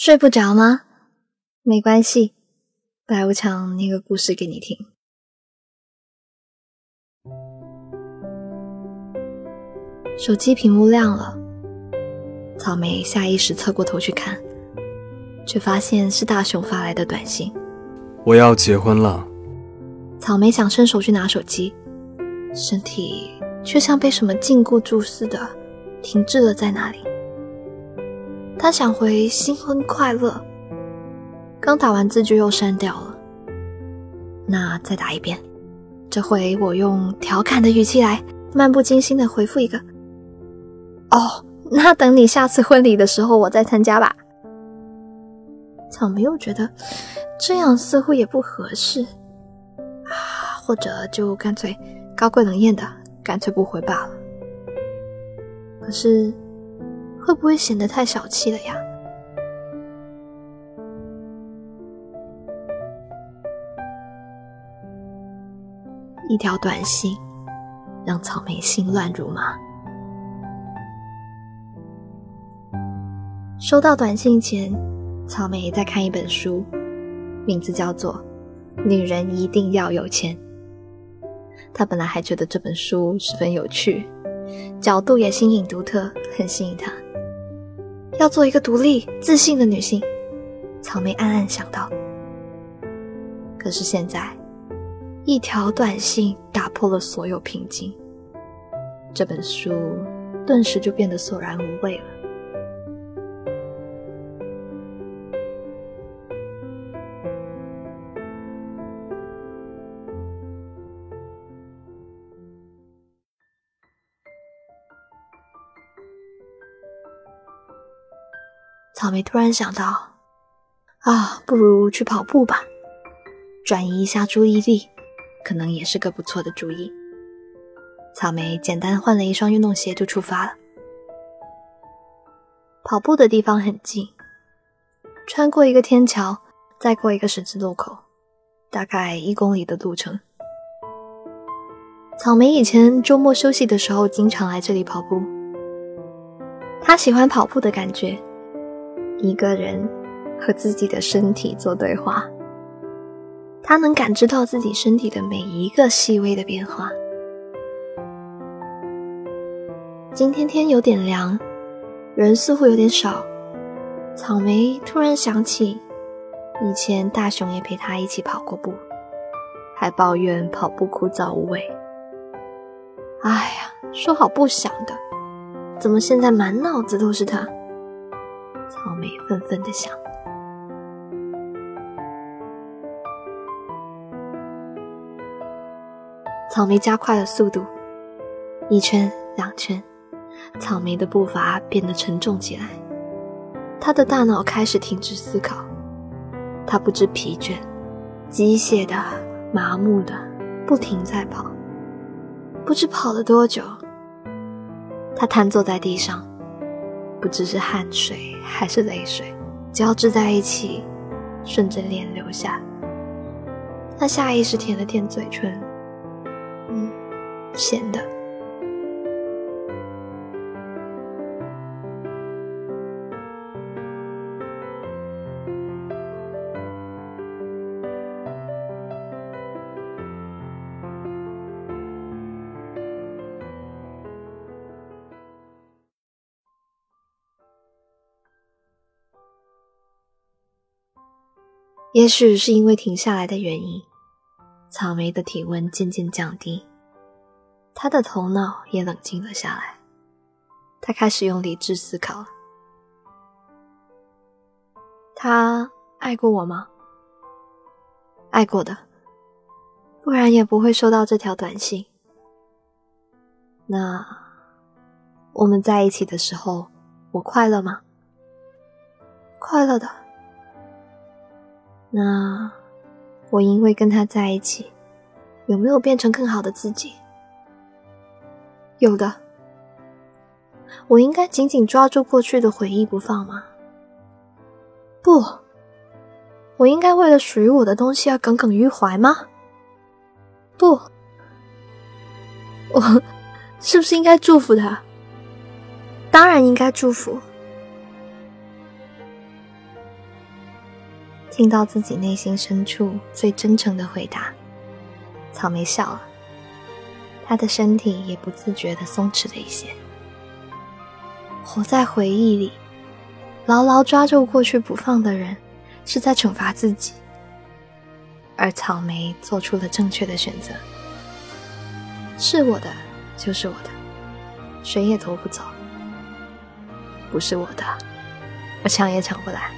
睡不着吗？没关系，白无常念个故事给你听。手机屏幕亮了，草莓下意识侧过头去看，却发现是大雄发来的短信。我要结婚了。草莓想伸手去拿手机，身体却像被什么禁锢住似的，停滞了在那里。他想回新婚快乐，刚打完字就又删掉了。那再打一遍，这回我用调侃的语气来，漫不经心的回复一个：“哦，那等你下次婚礼的时候我再参加吧。”草莓又觉得这样似乎也不合适啊，或者就干脆高贵冷艳的，干脆不回罢了。可是。会不会显得太小气了呀？一条短信让草莓心乱如麻。收到短信前，草莓在看一本书，名字叫做《女人一定要有钱》。她本来还觉得这本书十分有趣，角度也新颖独特，很吸引她。要做一个独立、自信的女性，草莓暗暗想到。可是现在，一条短信打破了所有平静，这本书顿时就变得索然无味了。草莓突然想到，啊，不如去跑步吧，转移一下注意力，可能也是个不错的主意。草莓简单换了一双运动鞋就出发了。跑步的地方很近，穿过一个天桥，再过一个十字路口，大概一公里的路程。草莓以前周末休息的时候经常来这里跑步，他喜欢跑步的感觉。一个人和自己的身体做对话，他能感知到自己身体的每一个细微的变化。今天天有点凉，人似乎有点少。草莓突然想起，以前大雄也陪他一起跑过步，还抱怨跑步枯燥无味。哎呀，说好不想的，怎么现在满脑子都是他？草莓愤愤的想，草莓加快了速度，一圈两圈，草莓的步伐变得沉重起来，他的大脑开始停止思考，他不知疲倦，机械的、麻木的，不停在跑，不知跑了多久，他瘫坐在地上。不知是汗水还是泪水交织在一起，顺着脸流下。他下意识舔了舔嘴唇，嗯，咸的。也许是因为停下来的原因，草莓的体温渐渐降低，他的头脑也冷静了下来。他开始用理智思考。他爱过我吗？爱过的，不然也不会收到这条短信。那我们在一起的时候，我快乐吗？快乐的。那我因为跟他在一起，有没有变成更好的自己？有的。我应该紧紧抓住过去的回忆不放吗？不。我应该为了属于我的东西而耿耿于怀吗？不。我 是不是应该祝福他？当然应该祝福。听到自己内心深处最真诚的回答，草莓笑了，他的身体也不自觉的松弛了一些。活在回忆里，牢牢抓住过去不放的人，是在惩罚自己。而草莓做出了正确的选择，是我的就是我的，谁也夺不走；不是我的，我抢也抢不来。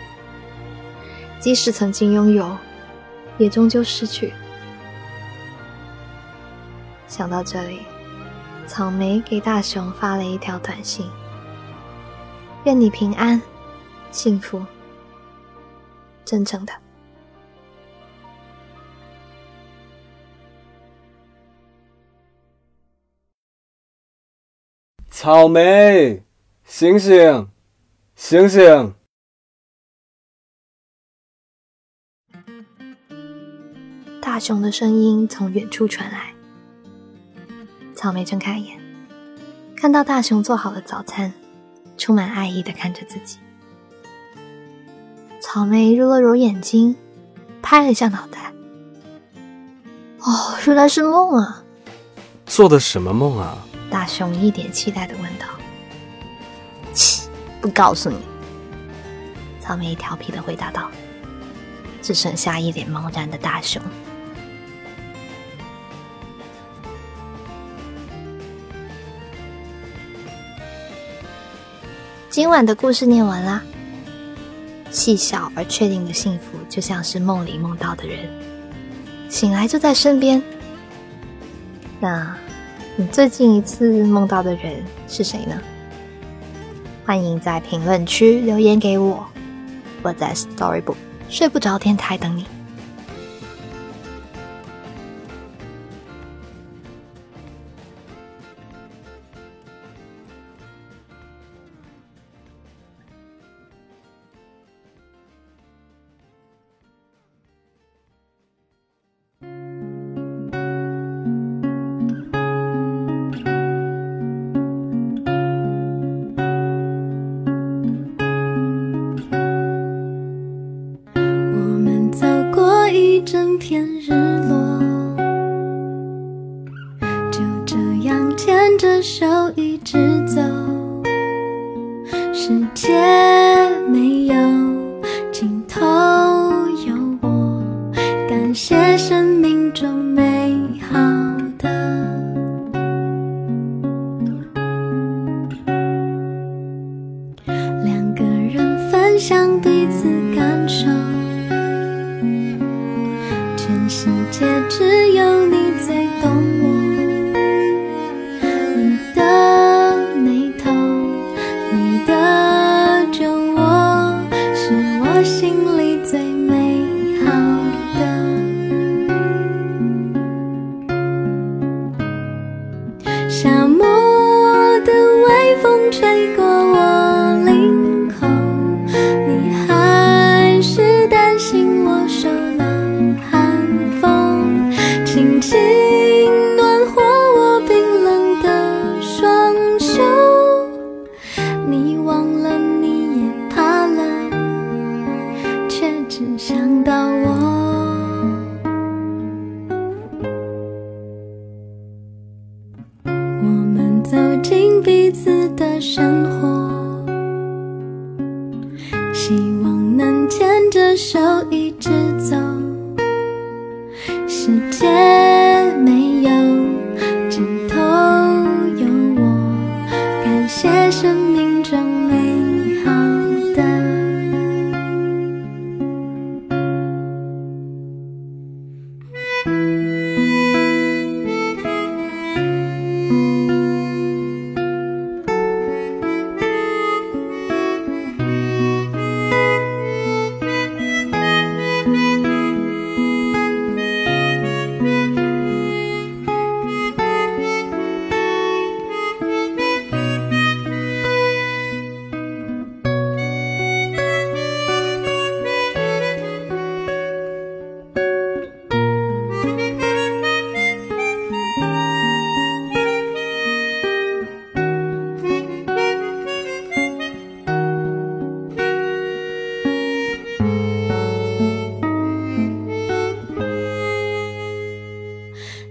即使曾经拥有，也终究失去。想到这里，草莓给大熊发了一条短信。愿你平安、幸福、真诚的。草莓，醒醒，醒醒！大熊的声音从远处传来。草莓睁开眼，看到大熊做好了早餐。充满爱意的看着自己，草莓揉了揉眼睛，拍了一下脑袋。哦，原来是梦啊！做的什么梦啊？大熊一脸期待的问道。切，不告诉你。草莓调皮的回答道。只剩下一脸茫然的大熊。今晚的故事念完啦。细小而确定的幸福，就像是梦里梦到的人，醒来就在身边。那，你最近一次梦到的人是谁呢？欢迎在评论区留言给我，我在 Storybook 睡不着天台等你。天日落。就这样牵着手，一直。手一直走。时间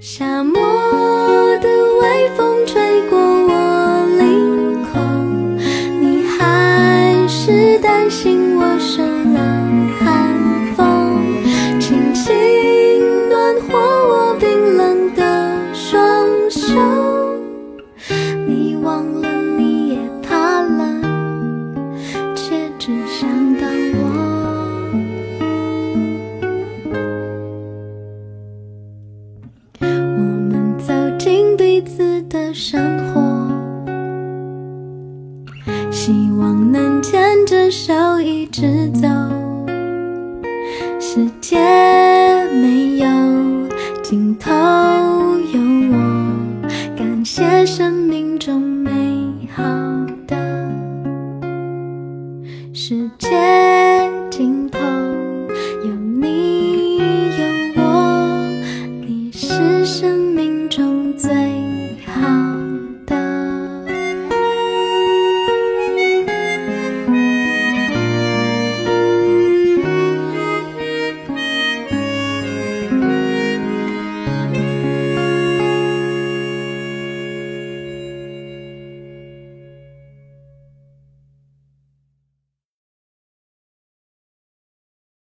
夏末